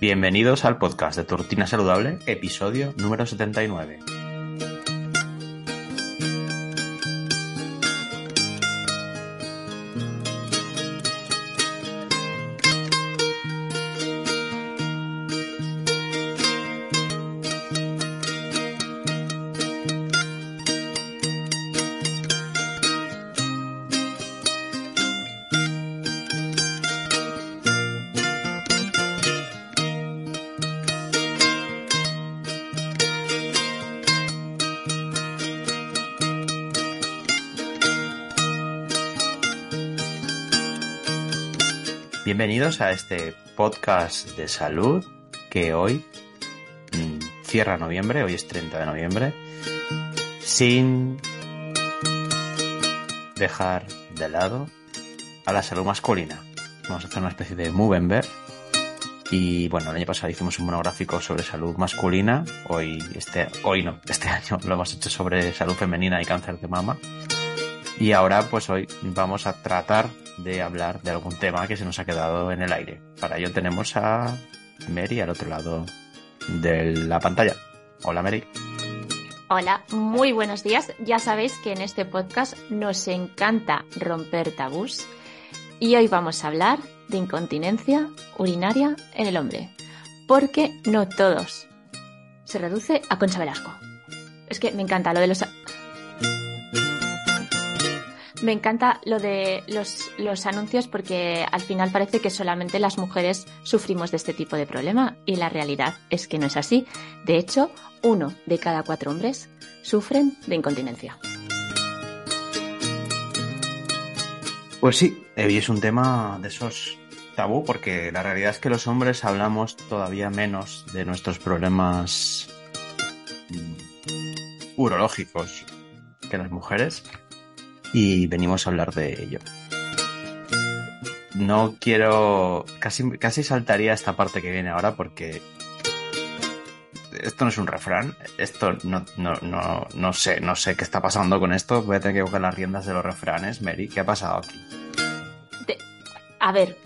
Bienvenidos al podcast de Tortina Saludable, episodio número 79. Bienvenidos a este podcast de salud que hoy mm, cierra noviembre, hoy es 30 de noviembre, sin dejar de lado a la salud masculina. Vamos a hacer una especie de Movember. Y bueno, el año pasado hicimos un monográfico sobre salud masculina. Hoy, este, hoy no, este año lo hemos hecho sobre salud femenina y cáncer de mama. Y ahora, pues hoy vamos a tratar de hablar de algún tema que se nos ha quedado en el aire. Para ello tenemos a Mary al otro lado de la pantalla. Hola Mary. Hola, muy buenos días. Ya sabéis que en este podcast nos encanta romper tabús y hoy vamos a hablar de incontinencia urinaria en el hombre. Porque no todos. Se reduce a Concha Velasco. Es que me encanta lo de los me encanta lo de los, anuncios porque al final parece que solamente las mujeres sufrimos de este tipo de problema y la realidad es que no es así. De hecho, uno de cada cuatro hombres sufren de incontinencia. Pues sí, hoy es un tema de esos tabú porque la realidad es que los hombres hablamos todavía menos de nuestros problemas mm, urológicos que las mujeres y venimos a hablar de ello. No quiero. Casi, casi saltaría esta parte que viene ahora porque. Esto no es un refrán. Esto no, no, no, no sé, no sé qué está pasando con esto. Voy a tener que coger las riendas de los refranes. Mary, ¿qué ha pasado aquí? A ver.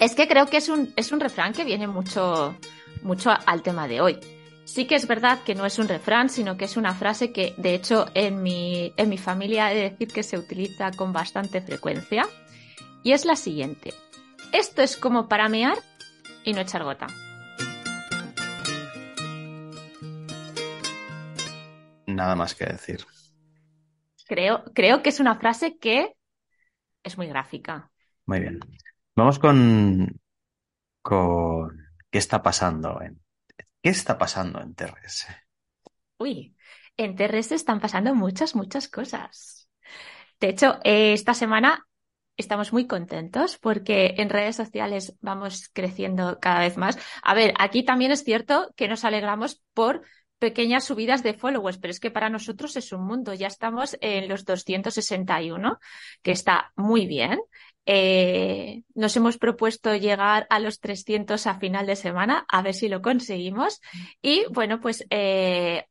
Es que creo que es un, es un refrán que viene mucho, mucho al tema de hoy. Sí que es verdad que no es un refrán, sino que es una frase que, de hecho, en mi, en mi familia he de decir que se utiliza con bastante frecuencia. Y es la siguiente. Esto es como para mear y no echar gota. Nada más que decir. Creo, creo que es una frase que es muy gráfica. Muy bien. Vamos con, con qué está pasando en ¿Qué está pasando en TRS? Uy, en TRS están pasando muchas, muchas cosas. De hecho, eh, esta semana estamos muy contentos porque en redes sociales vamos creciendo cada vez más. A ver, aquí también es cierto que nos alegramos por pequeñas subidas de followers, pero es que para nosotros es un mundo. Ya estamos en los 261, que está muy bien. Eh, nos hemos propuesto llegar a los 300 a final de semana, a ver si lo conseguimos. Y bueno, pues eh,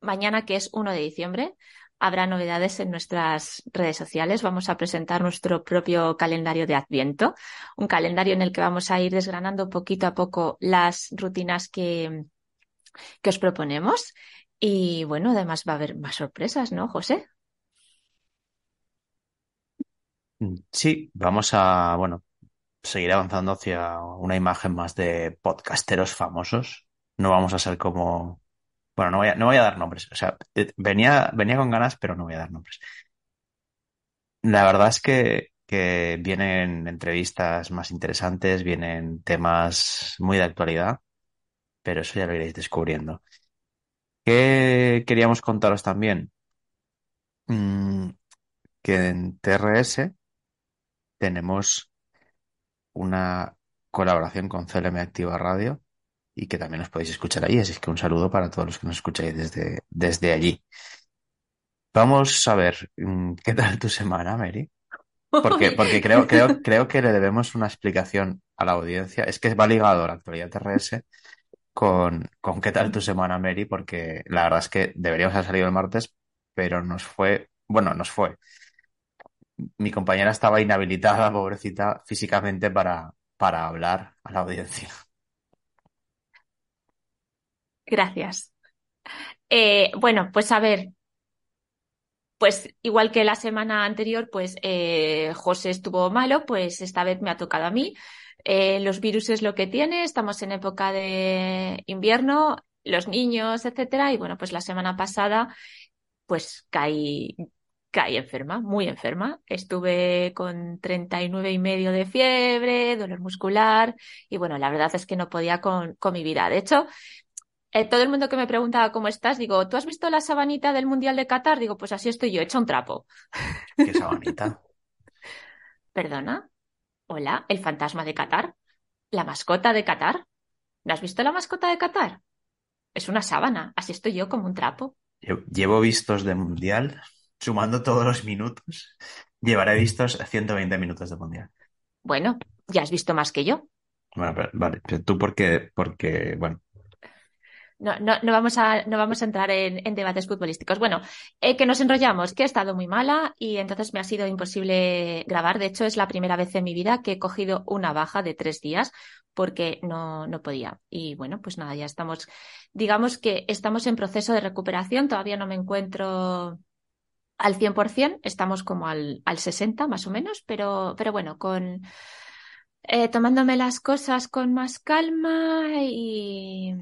mañana, que es 1 de diciembre, habrá novedades en nuestras redes sociales. Vamos a presentar nuestro propio calendario de Adviento, un calendario en el que vamos a ir desgranando poquito a poco las rutinas que, que os proponemos. Y bueno, además va a haber más sorpresas, ¿no, José? Sí, vamos a, bueno, seguir avanzando hacia una imagen más de podcasteros famosos. No vamos a ser como, bueno, no voy a, no voy a dar nombres. O sea, eh, venía, venía con ganas, pero no voy a dar nombres. La verdad es que, que vienen entrevistas más interesantes, vienen temas muy de actualidad, pero eso ya lo iréis descubriendo. ¿Qué queríamos contaros también? Mm, que en TRS tenemos una colaboración con CLM Activa Radio y que también os podéis escuchar ahí. Así que un saludo para todos los que nos escucháis desde, desde allí. Vamos a ver, mm, ¿qué tal tu semana, Mary? Porque, porque creo, creo, creo que le debemos una explicación a la audiencia. Es que va ligado a la actualidad TRS con, con qué tal tu semana, Mary, porque la verdad es que deberíamos haber salido el martes, pero nos fue, bueno, nos fue. Mi compañera estaba inhabilitada, pobrecita, físicamente para, para hablar a la audiencia. Gracias. Eh, bueno, pues a ver, pues igual que la semana anterior, pues eh, José estuvo malo, pues esta vez me ha tocado a mí. Eh, los virus es lo que tiene, estamos en época de invierno, los niños, etcétera, y bueno, pues la semana pasada, pues caí, caí enferma, muy enferma. Estuve con 39 y medio de fiebre, dolor muscular, y bueno, la verdad es que no podía con, con mi vida. De hecho, eh, todo el mundo que me preguntaba cómo estás, digo, ¿tú has visto la sabanita del Mundial de Qatar? Digo, pues así estoy yo, hecha un trapo. ¿Qué sabanita? ¿Perdona? Hola, el fantasma de Qatar. ¿La mascota de Qatar? ¿No has visto la mascota de Qatar? Es una sábana, así estoy yo como un trapo. Llevo vistos de Mundial, sumando todos los minutos, llevaré vistos 120 minutos de Mundial. Bueno, ya has visto más que yo. Bueno, pero, vale, pero tú porque, porque, bueno, no, no, no, vamos a, no vamos a entrar en, en debates futbolísticos. Bueno, eh, que nos enrollamos, que he estado muy mala y entonces me ha sido imposible grabar. De hecho, es la primera vez en mi vida que he cogido una baja de tres días porque no, no podía. Y bueno, pues nada, ya estamos, digamos que estamos en proceso de recuperación. Todavía no me encuentro al 100%, estamos como al, al 60 más o menos, pero, pero bueno, con, eh, tomándome las cosas con más calma y,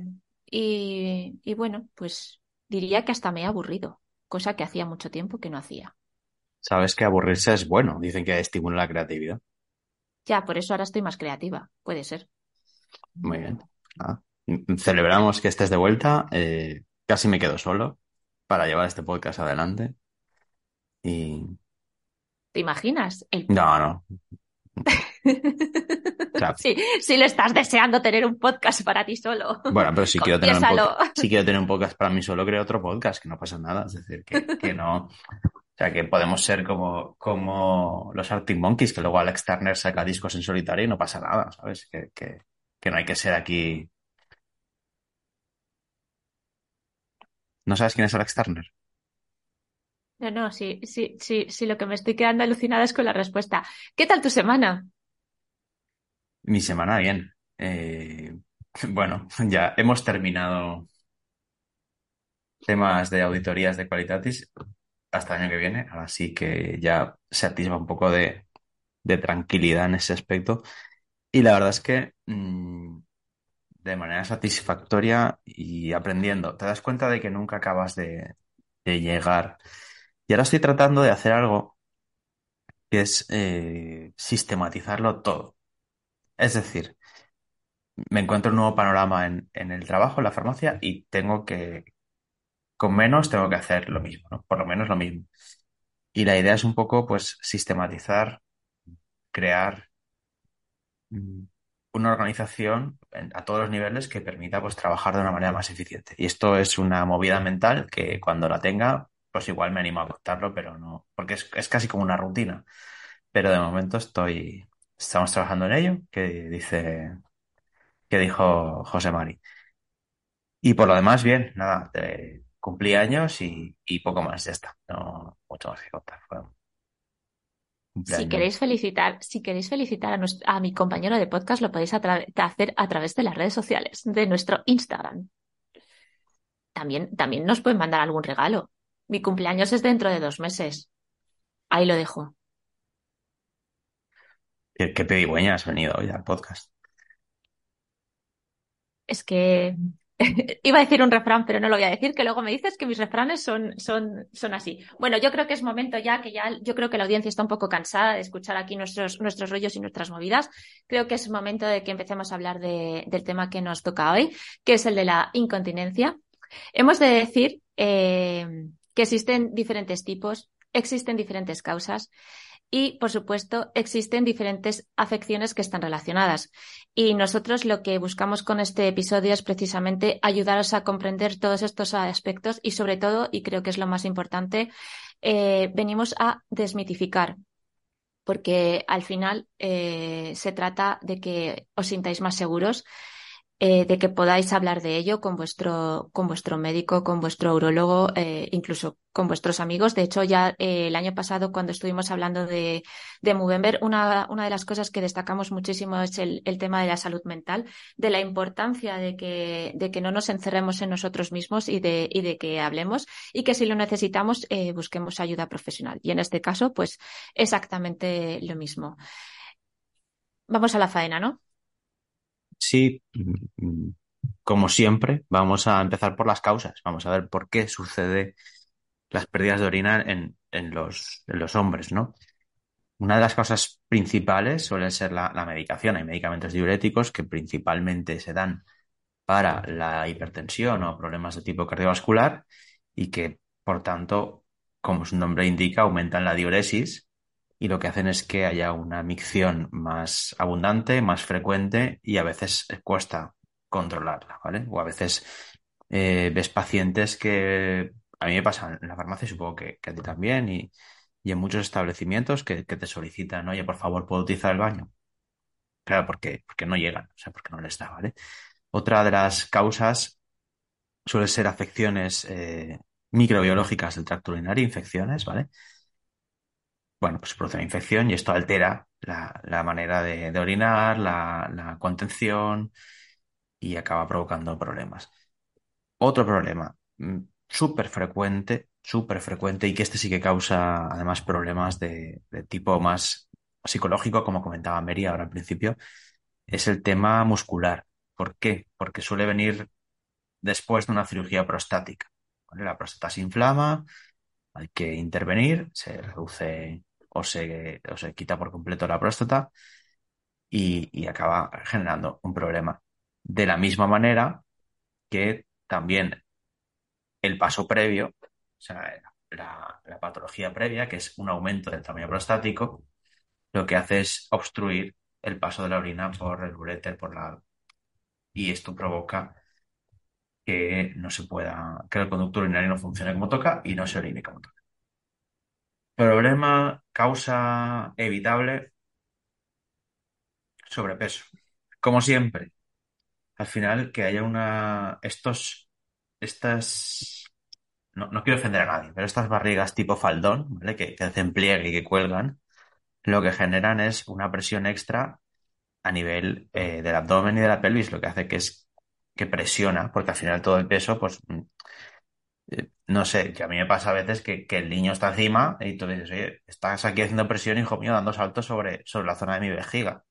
y, bueno, pues diría que hasta me he aburrido, cosa que hacía mucho tiempo que no hacía. Sabes que aburrirse es bueno, dicen que estimula la creatividad. Ya, por eso ahora estoy más creativa, puede ser. Muy bien. Celebramos que estés de vuelta. Eh, casi me quedo solo para llevar este podcast adelante. Y. ¿Te imaginas? No, no. Sí, si le estás deseando tener un podcast para ti solo. Bueno, pero si quiero, tener un podcast, si quiero tener un podcast para mí solo, creo otro podcast, que no pasa nada. Es decir, que, no. O sea, que podemos ser como, como los Arctic Monkeys, que luego Alex Turner saca discos en solitario y no pasa nada, ¿sabes? Que, que, que no hay que ser aquí. ¿No sabes quién es Alex Turner? No, no, sí, sí, sí, sí, lo que me estoy quedando alucinada es con la respuesta. ¿Qué tal tu semana? Mi semana bien. Eh, bueno, ya hemos terminado temas de auditorías de Qualitatis hasta el año que viene, ahora sí que ya se atisba un poco de, tranquilidad en ese aspecto. Y la verdad es que mm, de manera satisfactoria y aprendiendo, te das cuenta de que nunca acabas de, llegar. Y ahora estoy tratando de hacer algo que es eh, sistematizarlo todo. Es decir, me encuentro un nuevo panorama en, el trabajo, en la farmacia, y tengo que, con menos, tengo que hacer lo mismo, ¿no? Por lo menos lo mismo. Y la idea es un poco, pues, sistematizar, crear mm, una organización a todos los niveles que permita, pues, trabajar de una manera más eficiente. Y esto es una movida mental que cuando la tenga, pues igual me animo a contarlo, pero no, porque es, es casi como una rutina. Pero de momento estoy, estamos trabajando en ello, que dice, que dijo José Mari. Y por lo demás, bien, nada, cumplí años y, poco más, ya está. No mucho más que contar. si queréis felicitar, si queréis felicitar a, mi compañero de podcast, lo podéis hacer a través de las redes sociales, de nuestro Instagram. También, también nos pueden mandar algún regalo. Mi cumpleaños es dentro de dos meses. Ahí lo dejo. ¿Qué, qué pedigüeña has venido hoy al podcast? Es que iba a decir un refrán, pero no lo voy a decir, que luego me dices que mis refranes son, son, son así. Bueno, yo creo que es momento ya que ya, yo creo que la audiencia está un poco cansada de escuchar aquí nuestros, nuestros rollos y nuestras movidas. Creo que es momento de que empecemos a hablar de, del tema que nos toca hoy, que es el de la incontinencia. Hemos de decir eh, que existen diferentes tipos, existen diferentes causas y, por supuesto, existen diferentes afecciones que están relacionadas. Y nosotros lo que buscamos con este episodio es precisamente ayudaros a comprender todos estos aspectos y, sobre todo, y creo que es lo más importante, eh, venimos a desmitificar porque al final eh, se trata de que os sintáis más seguros eh, de que podáis hablar de ello con vuestro, con vuestro médico, con vuestro urologo, eh, incluso con vuestros amigos. De hecho, ya eh, el año pasado, cuando estuvimos hablando de, de Movember, una, una de las cosas que destacamos muchísimo es el, el, tema de la salud mental, de la importancia de que, de que no nos encerremos en nosotros mismos y de, y de que hablemos y que si lo necesitamos, busquemos ayuda profesional. Y en este caso, pues exactamente lo mismo. Vamos a la faena, ¿no? Sí, mm, como siempre, vamos a empezar por las causas. Vamos a ver por qué sucede las pérdidas de orina en, en los, en los hombres, ¿no? Una de las causas principales suele ser la, la, medicación. Hay medicamentos diuréticos que principalmente se dan para la hipertensión o problemas de tipo cardiovascular y que, por tanto, como su nombre indica, aumentan la diuresis y lo que hacen es que haya una micción más abundante, más frecuente y a veces cuesta controlarla, ¿vale? O a veces eh, ves pacientes que a mí me pasa en la farmacia, supongo que, a ti también, y, y, en muchos establecimientos que, que, te solicitan, oye, por favor, ¿puedo utilizar el baño? Claro, porque, porque no llegan, o sea, porque no les da, ¿vale? Otra de las causas suele ser afecciones eh, microbiológicas del tracto urinario, infecciones, ¿vale? Bueno, pues produce una infección y esto altera la, la manera de, orinar, la, la, contención y acaba provocando problemas. Otro problema mm, súper frecuente, súper frecuente y que este sí que causa además problemas de, de tipo más psicológico, como comentaba Mary ahora al principio, es el tema muscular. ¿Por qué? Porque suele venir después de una cirugía prostática. La próstata se inflama, hay que intervenir, se reduce o se, o se quita por completo la próstata y, y acaba generando un problema. De la misma manera que también el paso previo, o sea, la, la, patología previa, que es un aumento del tamaño prostático, lo que hace es obstruir el paso de la orina por el uréter, por la... Y esto provoca que no se pueda, que el conducto urinario no funcione como toca y no se orine como toca. Problema, causa evitable, sobrepeso. Como siempre, al final que haya una, estos, estas, no, no quiero ofender a nadie, pero estas barrigas tipo faldón, ¿vale? Que, que hacen pliegue y que cuelgan, lo que generan es una presión extra a nivel eh, del abdomen y de la pelvis, lo que hace que es que presiona, porque al final todo el peso, pues no sé, que a mí me pasa a veces que, el niño está encima y tú dices, oye, estás aquí haciendo presión, hijo mío, dando saltos sobre, sobre la zona de mi vejiga.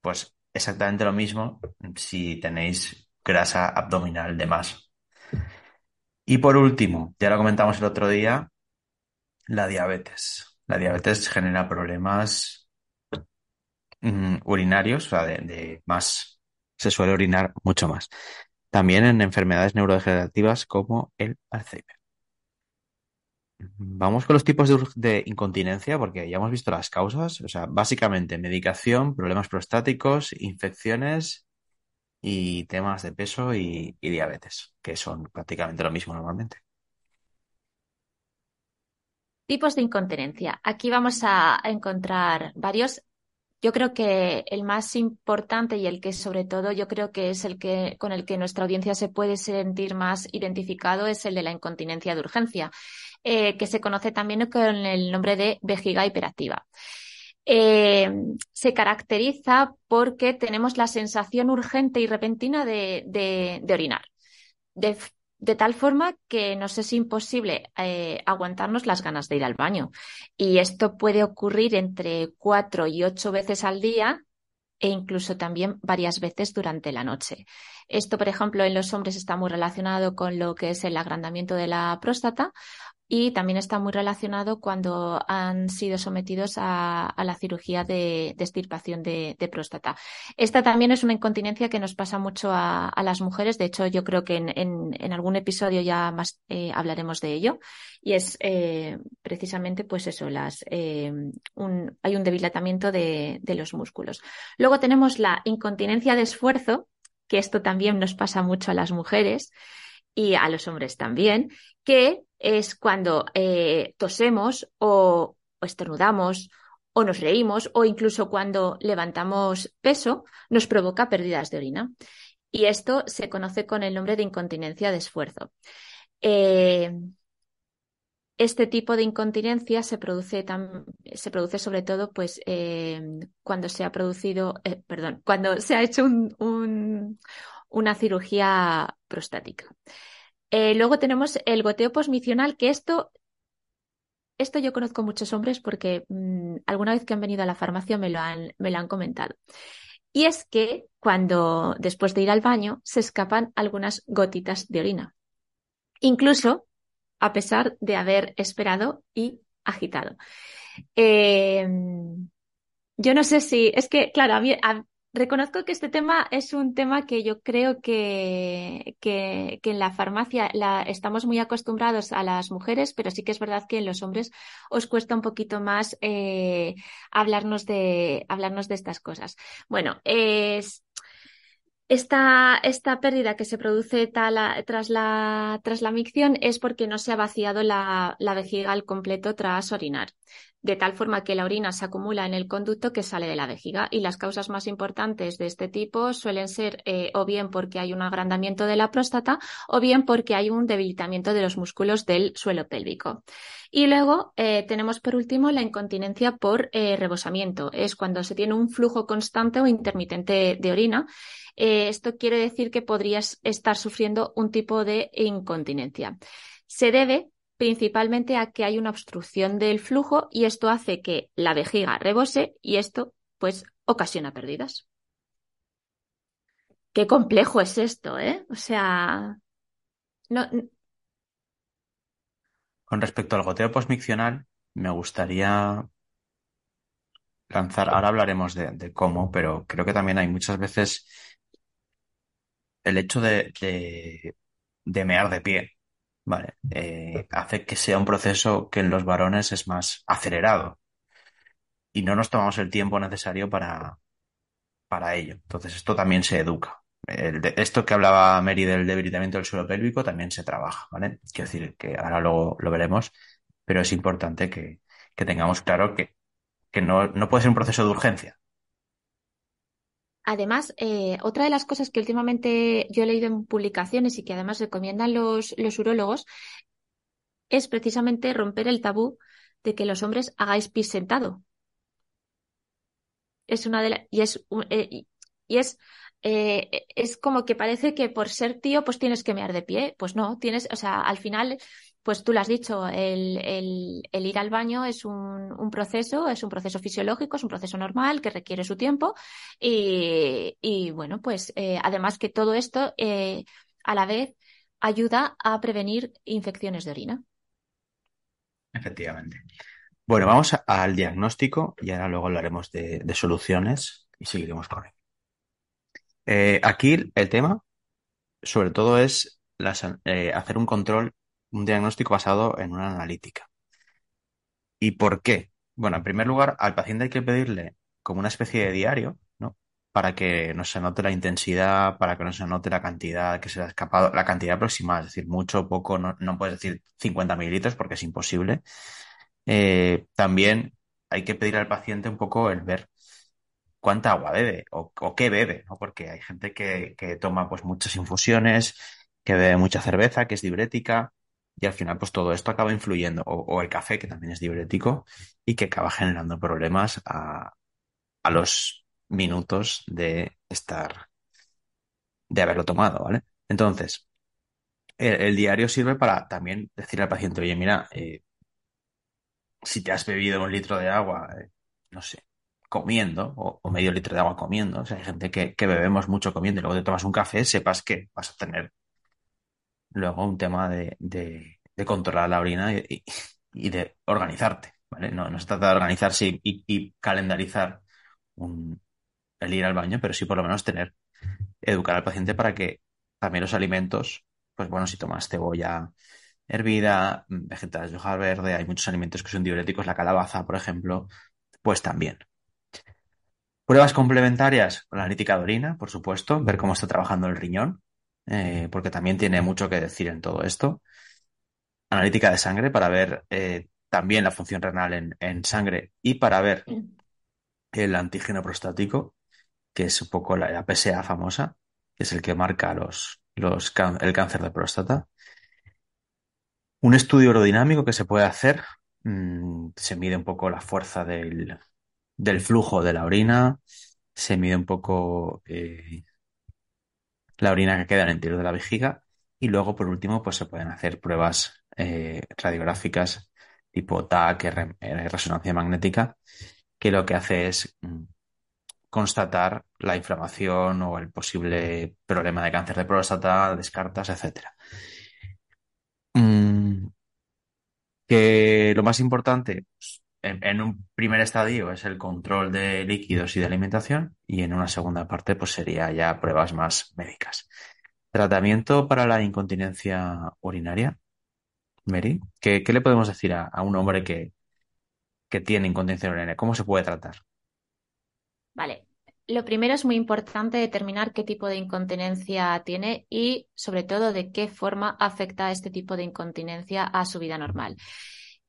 Pues exactamente lo mismo si tenéis grasa abdominal de más. Y por último, ya lo comentamos el otro día, la diabetes. La diabetes genera problemas mm, urinarios, o sea, de más, se suele orinar mucho más también en enfermedades neurodegenerativas como el Alzheimer. Vamos con los tipos de, incontinencia, porque ya hemos visto las causas. O sea, básicamente medicación, problemas prostáticos, infecciones y temas de peso y, y diabetes, que son prácticamente lo mismo normalmente. Tipos de incontinencia. Aquí vamos a encontrar varios yo creo que el más importante y el que sobre todo yo creo que es el que con el que nuestra audiencia se puede sentir más identificado es el de la incontinencia de urgencia, eh, que se conoce también con el nombre de vejiga hiperactiva. Eh, se caracteriza porque tenemos la sensación urgente y repentina de, de, orinar. De, de tal forma que nos es imposible eh, aguantarnos las ganas de ir al baño. Y esto puede ocurrir entre cuatro y ocho veces al día e incluso también varias veces durante la noche. Esto, por ejemplo, en los hombres está muy relacionado con lo que es el agrandamiento de la próstata y también está muy relacionado cuando han sido sometidos a, la cirugía de, de extirpación de, próstata. Esta también es una incontinencia que nos pasa mucho a, las mujeres. De hecho, yo creo que en, algún episodio ya más eh, hablaremos de ello. Y es eh, precisamente, pues eso, las, eh, hay un debilitamiento de, de los músculos. Luego tenemos la incontinencia de esfuerzo, que esto también nos pasa mucho a las mujeres y a los hombres también, que es cuando eh, tosemos o, estornudamos o nos reímos o incluso cuando levantamos peso nos provoca pérdidas de orina. Y esto se conoce con el nombre de incontinencia de esfuerzo. Eh, este tipo de incontinencia se produce, se produce sobre todo pues, eh, cuando se ha producido, perdón, cuando se ha hecho una cirugía prostática. Eh, luego tenemos el goteo posmicional, que esto, esto yo conozco muchos hombres porque mm, alguna vez que han venido a la farmacia me lo han, me lo han comentado. Y es que cuando después de ir al baño se escapan algunas gotitas de orina. Incluso a pesar de haber esperado y agitado. Eh, yo no sé si, es que, claro, a mí, Reconozco que este tema es un tema que yo creo que, que, en la farmacia estamos muy acostumbrados a las mujeres, pero sí que es verdad que en los hombres os cuesta un poquito más eh, hablarnos, de, hablarnos de estas cosas. Bueno, es, esta, esta pérdida que se produce tras, la, tras la micción es porque no se ha vaciado la, la vejiga al completo tras orinar de tal forma que la orina se acumula en el conducto que sale de la vejiga. Y las causas más importantes de este tipo suelen ser eh, o bien porque hay un agrandamiento de la próstata o bien porque hay un debilitamiento de los músculos del suelo pélvico. Y luego eh, tenemos por último la incontinencia por eh, rebosamiento. Es cuando se tiene un flujo constante o intermitente de orina. esto quiere decir que podrías estar sufriendo un tipo de incontinencia. Se debe principalmente a que hay una obstrucción del flujo y esto hace que la vejiga rebose y esto pues ocasiona pérdidas. Qué complejo es esto, ¿eh? O sea, no... Con respecto al goteo posmiccional, me gustaría lanzar, ahora hablaremos de, cómo, pero creo que también hay muchas veces el hecho de, de mear de pie Vale, eh, hace que sea un proceso que en los varones es más acelerado y no nos tomamos el tiempo necesario para, para ello. Entonces, esto también se educa. esto que hablaba Mary del debilitamiento del suelo pélvico también se trabaja, ¿vale? Quiero decir que ahora luego lo veremos, pero es importante que, tengamos claro que, que no, no puede ser un proceso de urgencia. Además, eh, otra de las cosas que últimamente yo he leído en publicaciones y que además recomiendan los, los urólogos es precisamente romper el tabú de que los hombres hagáis pis sentado. Es una de las, y es, eh, y es eh, es como que parece que por ser tío pues tienes que mear de pie. Pues no, tienes, o sea, al final pues tú lo has dicho, el, ir al baño es un, proceso, es un proceso fisiológico, es un proceso normal que requiere su tiempo y, bueno, pues eh, además que todo esto eh, a la vez ayuda a prevenir infecciones de orina. Efectivamente. Bueno, vamos al diagnóstico y ahora luego hablaremos de, soluciones y seguiremos con él. Eh, aquí el tema, sobre todo, es hacer un control un diagnóstico basado en una analítica. ¿Y por qué? Bueno, en primer lugar, al paciente hay que pedirle como una especie de diario, ¿no? Para que no se anote la intensidad, para que no se anote la cantidad que se le ha escapado, la cantidad aproximada, es decir, mucho o poco, no, puedes decir 50 mililitros porque es imposible. Eh, también hay que pedir al paciente un poco el ver cuánta agua bebe o, qué bebe, ¿no? Porque hay gente que, que toma pues muchas infusiones, que bebe mucha cerveza, que es diurética, y al final pues todo esto acaba influyendo, o, el café que también es diurético y que acaba generando problemas a, a los minutos de estar, de haberlo tomado, ¿vale? Entonces, el, diario sirve para también decirle al paciente, oye, mira, eh, si te has bebido un litro de agua, eh, no sé, comiendo, o, medio litro de agua comiendo, o sea, hay gente que, que bebemos mucho comiendo y luego te tomas un café, sepas que vas a tener luego un tema de, de controlar la orina y, de organizarte, ¿vale? No, no se trata de organizarse y, y calendarizar el ir al baño, pero sí por lo menos tener, educar al paciente para que también los alimentos, pues bueno, si tomas cebolla hervida, vegetales de hoja verde, hay muchos alimentos que son diuréticos, la calabaza, por ejemplo, pues también. Pruebas complementarias la analítica de orina, por supuesto, ver cómo está trabajando el riñón, eh, porque también tiene mucho que decir en todo esto. Analítica de sangre para ver eh, también la función renal en, en, sangre y para ver el antígeno prostático, que es un poco la, la PSA famosa, que es el que marca los, los, el cáncer de próstata. Un estudio aerodinámico que se puede hacer, mmm, se mide un poco la fuerza del, del, flujo de la orina, se mide un poco eh, la orina que queda en el interior de la vejiga y luego, por último, pues se pueden hacer pruebas eh, radiográficas tipo TAC, resonancia magnética, que lo que hace es mmm, constatar la inflamación o el posible problema de cáncer de próstata, descartas, etcétera. Mm, que lo más importante pues, en, un primer estadio es el control de líquidos y de alimentación y en una segunda parte pues sería ya pruebas más médicas. Tratamiento para la incontinencia urinaria. Mary, ¿qué, qué le podemos decir a, a un hombre que, que tiene incontinencia urinaria? ¿Cómo se puede tratar? Vale, lo primero es muy importante determinar qué tipo de incontinencia tiene y, sobre todo, de qué forma afecta este tipo de incontinencia a su vida normal.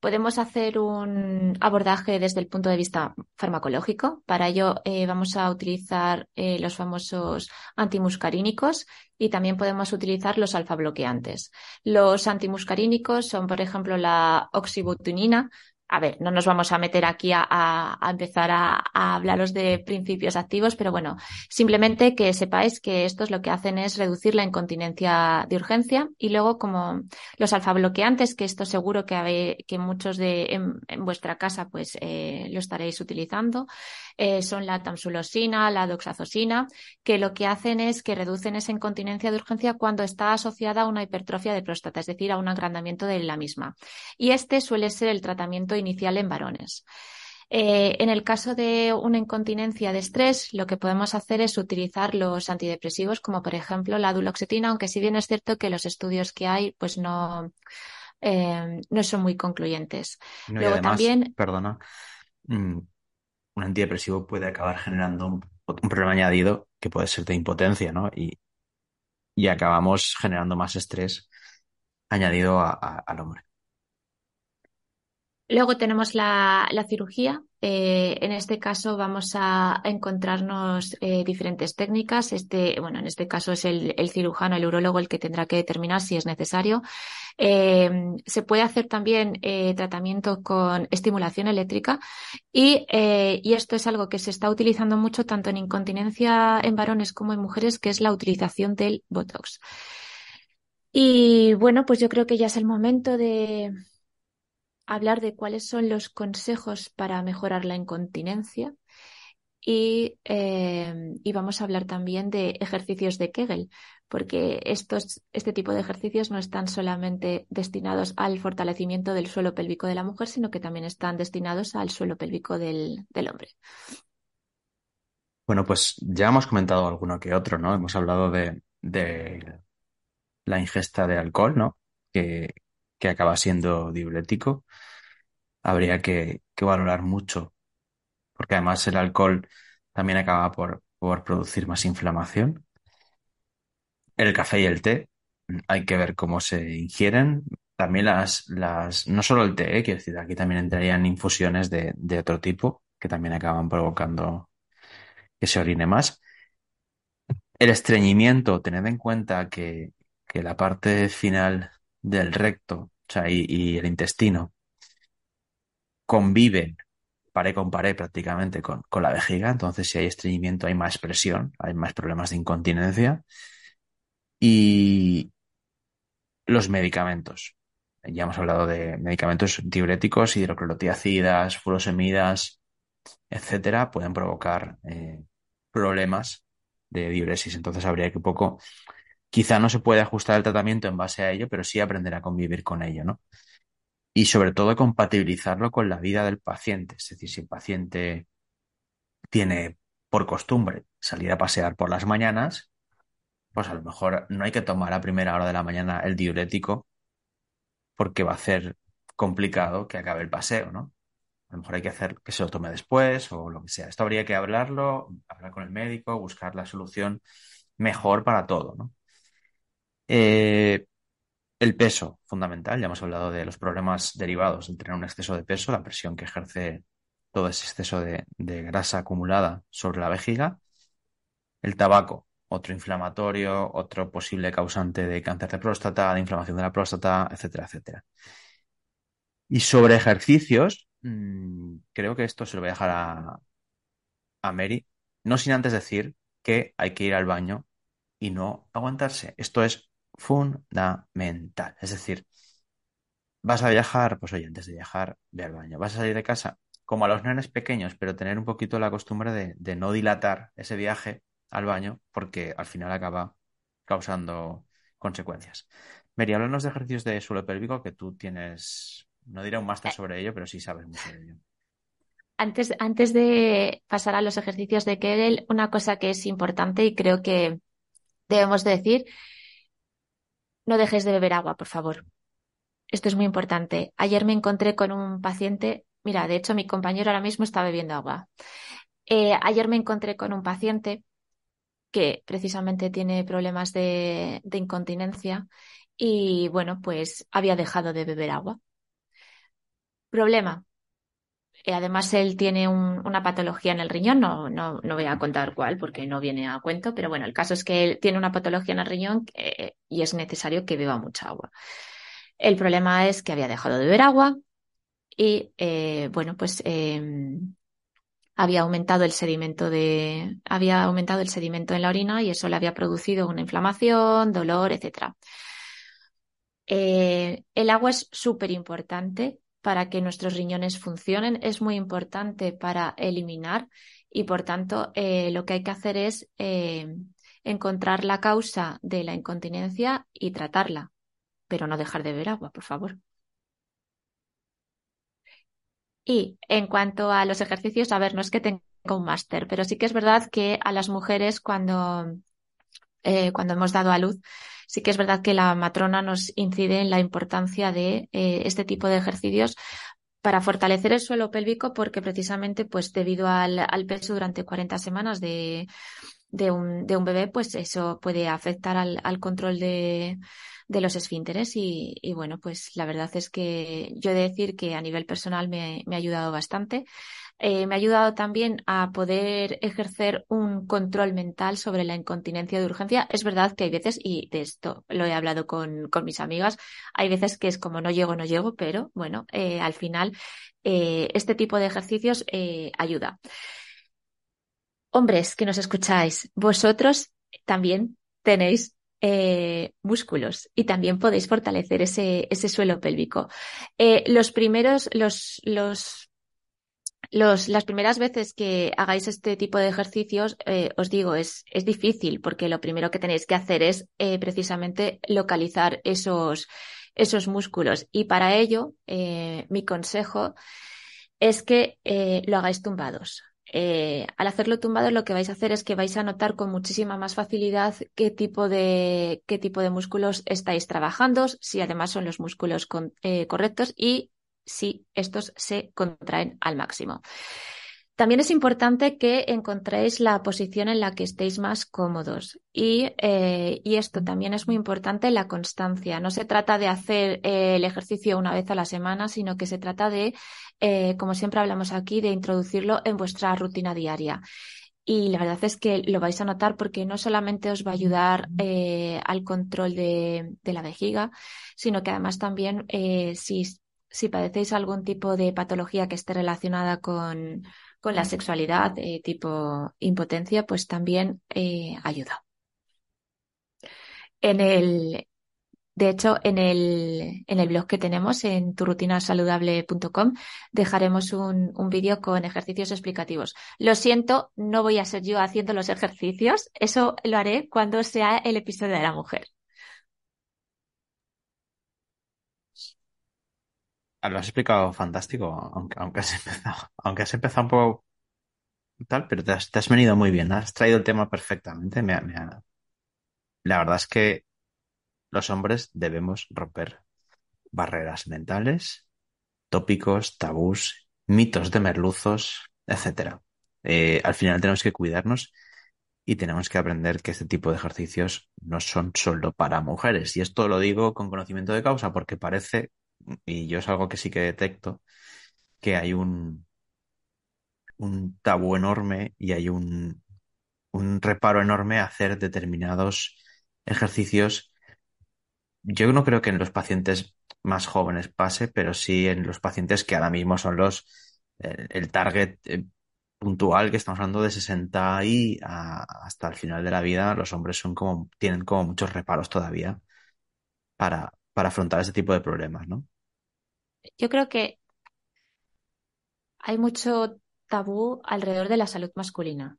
Podemos hacer un abordaje desde el punto de vista farmacológico. Para ello eh, vamos a utilizar eh, los famosos antimuscarínicos y también podemos utilizar los alfa-bloqueantes. Los antimuscarínicos son, por ejemplo, la oxibutinina, a ver, no nos vamos a meter aquí a, empezar a, hablaros de principios activos, pero bueno, simplemente que sepáis que estos lo que hacen es reducir la incontinencia de urgencia y luego como los alfabloqueantes, que esto seguro que, muchos de en, en, vuestra casa pues eh, lo estaréis utilizando, eh, son la tamsulosina, la doxazosina, que lo que hacen es que reducen esa incontinencia de urgencia cuando está asociada a una hipertrofia de próstata, es decir, a un agrandamiento de la misma. Y este suele ser el tratamiento inicial en varones. Eh, en el caso de una incontinencia de estrés, lo que podemos hacer es utilizar los antidepresivos, como por ejemplo la duloxetina, aunque si bien es cierto que los estudios que hay, pues no, eh, no son muy concluyentes. No, Luego además, también. Perdona. Mm, un antidepresivo puede acabar generando un, un, problema añadido que puede ser de impotencia, ¿no? Y, y acabamos generando más estrés añadido a, a, al hombre. Luego tenemos la, cirugía. Eh, en este caso vamos a encontrarnos eh, diferentes técnicas. Este, bueno, en este caso es el, cirujano, el urólogo, el que tendrá que determinar si es necesario. Eh, se puede hacer también tratamiento con estimulación eléctrica y, esto es algo que se está utilizando mucho tanto en incontinencia en varones como en mujeres, que es la utilización del Botox. Y bueno, pues yo creo que ya es el momento de, hablar de cuáles son los consejos para mejorar la incontinencia y, eh, y, vamos a hablar también de ejercicios de Kegel, porque estos, este tipo de ejercicios no están solamente destinados al fortalecimiento del suelo pélvico de la mujer, sino que también están destinados al suelo pélvico del, del hombre. Bueno, pues ya hemos comentado alguno que otro, ¿no? Hemos hablado de, de la ingesta de alcohol, ¿no? Que, que acaba siendo diurético, habría que, que, valorar mucho, porque además el alcohol también acaba por, por producir más inflamación. El café y el té, hay que ver cómo se ingieren. También las, las, no solo el té, ¿eh? quiero decir, aquí también entrarían infusiones de, de otro tipo que también acaban provocando que se orine más. El estreñimiento, tened en cuenta que, que la parte final del recto o sea, y, el intestino conviven pared con pared prácticamente con, con, la vejiga, entonces si hay estreñimiento hay más presión, hay más problemas de incontinencia y los medicamentos. Ya hemos hablado de medicamentos diuréticos, hidroclorotiacidas, furosemidas, etcétera, pueden provocar eh, problemas de diuresis. Entonces habría que un poco Quizá no se puede ajustar el tratamiento en base a ello, pero sí aprender a convivir con ello, ¿no? Y sobre todo compatibilizarlo con la vida del paciente. Es decir, si el paciente tiene por costumbre salir a pasear por las mañanas, pues a lo mejor no hay que tomar a primera hora de la mañana el diurético porque va a ser complicado que acabe el paseo, ¿no? A lo mejor hay que hacer que se lo tome después o lo que sea. Esto habría que hablarlo, hablar con el médico, buscar la solución mejor para todo, ¿no? Eh, el peso, fundamental. Ya hemos hablado de los problemas derivados de tener un exceso de peso, la presión que ejerce todo ese exceso de, grasa acumulada sobre la vejiga. El tabaco, otro inflamatorio, otro posible causante de cáncer de próstata, de inflamación de la próstata, etcétera, etcétera. Y sobre ejercicios, mmm, creo que esto se lo voy a dejar a, a Mary, no sin antes decir que hay que ir al baño y no aguantarse. Esto es fundamental. Es decir, vas a viajar, pues oye, antes de viajar, ve al baño. Vas a salir de casa, como a los nenes pequeños, pero tener un poquito la costumbre de, de no dilatar ese viaje al baño porque al final acaba causando consecuencias. Mary, háblanos de ejercicios de suelo pélvico que tú tienes, no diré un máster sobre ello, pero sí sabes mucho de ello. Antes, antes de pasar a los ejercicios de Kegel, una cosa que es importante y creo que debemos decir, no dejes de beber agua, por favor. Esto es muy importante. Ayer me encontré con un paciente, mira, de hecho mi compañero ahora mismo está bebiendo agua. Eh, ayer me encontré con un paciente que precisamente tiene problemas de, de incontinencia y bueno, pues había dejado de beber agua. Problema. Eh, además, él tiene un, una patología en el riñón, no, no, no, voy a contar cuál porque no viene a cuento, pero bueno, el caso es que él tiene una patología en el riñón eh, y es necesario que beba mucha agua. El problema es que había dejado de beber agua y, eh, bueno, pues em, había aumentado el sedimento de, había aumentado el sedimento en la orina y eso le había producido una inflamación, dolor, etc. El agua es súper importante para que nuestros riñones funcionen, es muy importante para eliminar y por tanto eh, lo que hay que hacer es eh, encontrar la causa de la incontinencia y tratarla, pero no dejar de beber agua, por favor. Y en cuanto a los ejercicios, a ver, no es que tenga un máster, pero sí que es verdad que a las mujeres cuando, eh, cuando hemos dado a luz, sí que es verdad que la matrona nos incide en la importancia de eh, este tipo de ejercicios para fortalecer el suelo pélvico porque precisamente pues debido al, al peso durante 40 semanas de, de, un, de un bebé pues eso puede afectar al, al control de, de los esfínteres y, y, bueno, pues la verdad es que yo he de decir que a nivel personal me, me ha ayudado bastante. Eh, me ha ayudado también a poder ejercer un control mental sobre la incontinencia de urgencia. Es verdad que hay veces, y de esto lo he hablado con, con mis amigas, hay veces que es como no llego, no llego, pero bueno, eh, al final eh, este tipo de ejercicios ayuda. Hombres que nos escucháis, vosotros también tenéis músculos y también podéis fortalecer ese, ese suelo pélvico. Los primeros, los, los, los, las primeras veces que hagáis este tipo de ejercicios, eh, os digo, es, es difícil porque lo primero que tenéis que hacer es eh, precisamente localizar esos, esos músculos. Y para ello, eh, mi consejo es que lo hagáis tumbados. Eh, al hacerlo tumbado lo que vais a hacer es que vais a notar con muchísima más facilidad qué tipo de, qué tipo de músculos estáis trabajando, si además son los músculos con, eh, correctos y si estos se contraen al máximo. También es importante que encontréis la posición en la que estéis más cómodos y, eh, y esto también es muy importante, la constancia. No se trata de hacer eh, el ejercicio una vez a la semana, sino que se trata de, eh, como siempre hablamos aquí, de introducirlo en vuestra rutina diaria. Y la verdad es que lo vais a notar porque no solamente os va a ayudar eh, al control de, de, la vejiga, sino que además también eh, si, si padecéis algún tipo de patología que esté relacionada con, con la sexualidad eh, tipo impotencia, pues también eh, ayuda. En el, De hecho, en el, en el blog que tenemos en turrutinasaludable.com dejaremos un, un vídeo con ejercicios explicativos. Lo siento, no voy a ser yo haciendo los ejercicios. Eso lo haré cuando sea el episodio de la mujer. Lo has explicado fantástico, aunque, aunque has empezado, aunque has empezado un poco tal, pero te has, te has venido muy bien, has traído el tema perfectamente. Me La verdad es que los hombres debemos romper barreras mentales, tópicos, tabús, mitos de merluzos, etcétera. Eh, al final tenemos que cuidarnos y tenemos que aprender que este tipo de ejercicios no son solo para mujeres. Y esto lo digo con conocimiento de causa porque parece, y yo es algo que sí que detecto, que hay un, un tabú enorme y hay un, un reparo enorme a hacer determinados ejercicios. Yo no creo que en los pacientes más jóvenes pase, pero sí en los pacientes que ahora mismo son los, el, el target eh, puntual que estamos hablando de 60 y hasta el final de la vida, los hombres son como, tienen como muchos reparos todavía para, para afrontar ese tipo de problemas, ¿no? Yo creo que hay mucho tabú alrededor de la salud masculina.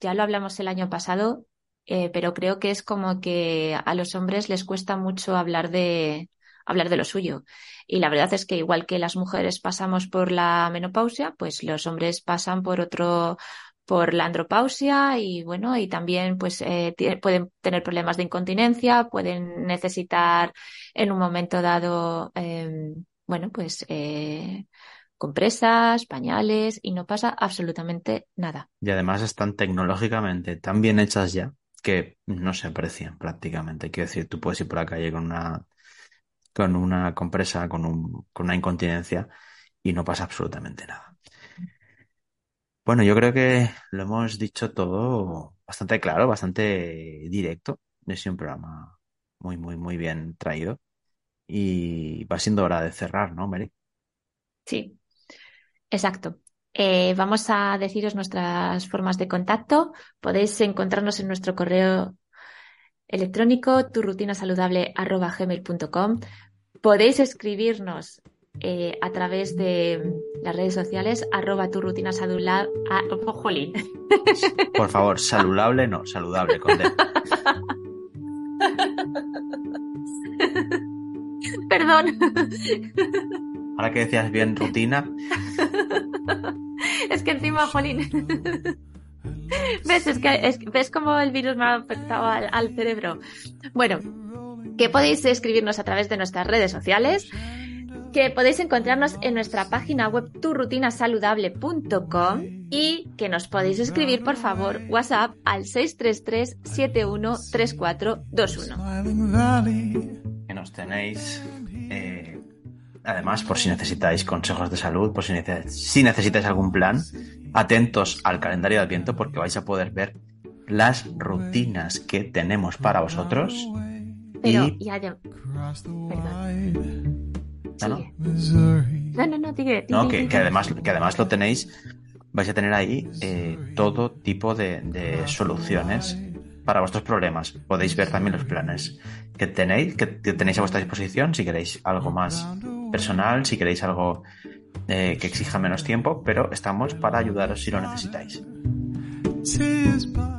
Ya lo hablamos el año pasado, eh, pero creo que es como que a los hombres les cuesta mucho hablar de, hablar de lo suyo. Y la verdad es que igual que las mujeres pasamos por la menopausia, pues los hombres pasan por otro, por la andropausia y bueno, y también pues eh, pueden tener problemas de incontinencia, pueden necesitar en un momento dado, eh, bueno, pues eh, compresas, pañales y no pasa absolutamente nada. Y además están tecnológicamente tan bien hechas ya que no se aprecian prácticamente. Quiero decir, tú puedes ir por la calle con una, con una compresa, con un, con una incontinencia y no pasa absolutamente nada. Bueno, yo creo que lo hemos dicho todo bastante claro, bastante directo. Ha sido un programa muy, muy, muy bien traído. Y va siendo hora de cerrar, ¿no, Mary? Sí, exacto. Eh, vamos a deciros nuestras formas de contacto. Podéis encontrarnos en nuestro correo electrónico turrutinasaludable@gmail.com. Podéis escribirnos eh, a través de las redes sociales arroba turrutinasaludable. Ah, oh, jolín. Por favor, saludable, no, saludable, con D. Perdón. Ahora que decías bien rutina, Es que encima, jolín. ¿Ves? Es que, es- ¿Ves cómo el virus me ha afectado al, al cerebro? Bueno, que podéis escribirnos a través de nuestras redes sociales, que podéis encontrarnos en nuestra página web turrutinasaludable.com y que nos podéis escribir, por favor, WhatsApp al 633-713421. que nos tenéis. eh, además, por si necesitáis consejos de salud, por si, nece- si necesitáis algún plan, atentos al calendario de Adviento porque vais a poder ver las rutinas que tenemos para vosotros. Pero, Y- y adem- ¿No, no? Sigue. No, no, no, sigue, No, que, además, que además lo tenéis, vais a tener ahí eh, todo tipo de, de soluciones para vuestros problemas. Podéis ver también los planes que tenéis, que, que tenéis a vuestra disposición, si queréis algo más personal, si queréis algo eh, que exija menos tiempo, pero estamos para ayudaros si lo necesitáis.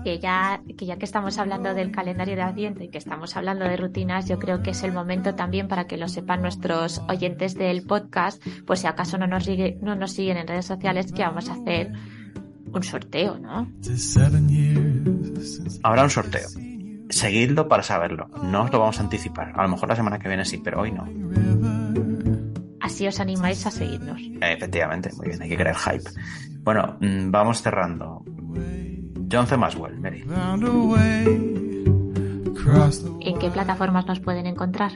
Que ya, que ya que estamos hablando del calendario de Adviento y que estamos hablando de rutinas, yo creo que es el momento también para que lo sepan nuestros oyentes del podcast, pues si acaso no nos, sigue- no nos siguen en redes sociales, que vamos a hacer un sorteo, ¿no? Habrá un sorteo. Seguidlo para saberlo. No os lo vamos a anticipar. A lo mejor la semana que viene sí, pero hoy no. Así os animáis a seguirnos. Efectivamente, muy bien, hay que crear hype. Bueno, mm, vamos cerrando. John C. Maswell, Mary. ¿En qué plataformas nos pueden encontrar?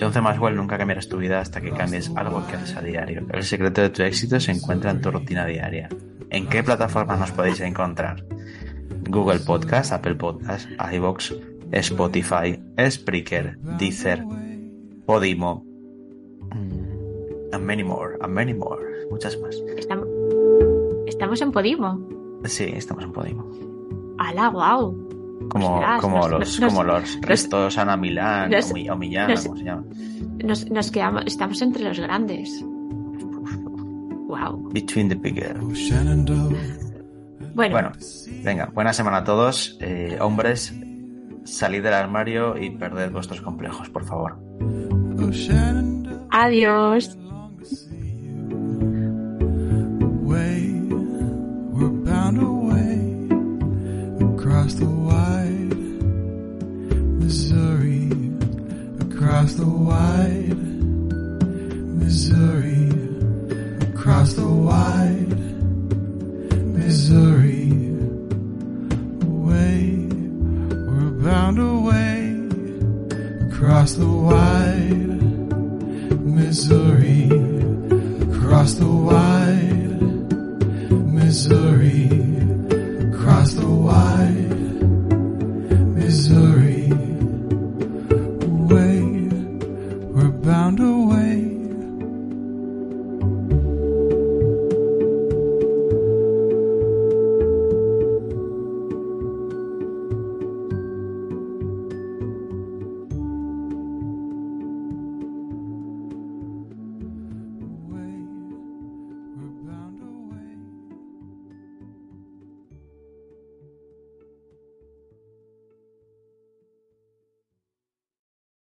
John C. Maswell, nunca cambiarás tu vida hasta que cambies algo que haces a diario. El secreto de tu éxito se encuentra en tu rutina diaria. ¿En qué plataformas nos podéis encontrar? Google Podcast, Apple Podcast, iVoox, Spotify, Spreaker, Deezer, Podimo, mm, and many more, and many more. Muchas más. Estamos, estamos en Podimo. Sí, estamos en Podimo. ¡Hala, guau! Como, Ostras, como nos- los, nos- como los restos Ana Milán nos- o, Mi- o Millán, nos- como se llama. Nos, nos quedamos, estamos entre los grandes. Wow. Between the Bigger. Bueno, Bueno, venga, buena semana a todos. Eh, hombres, salid del armario y perded vuestros complejos, por favor. adiós. The wide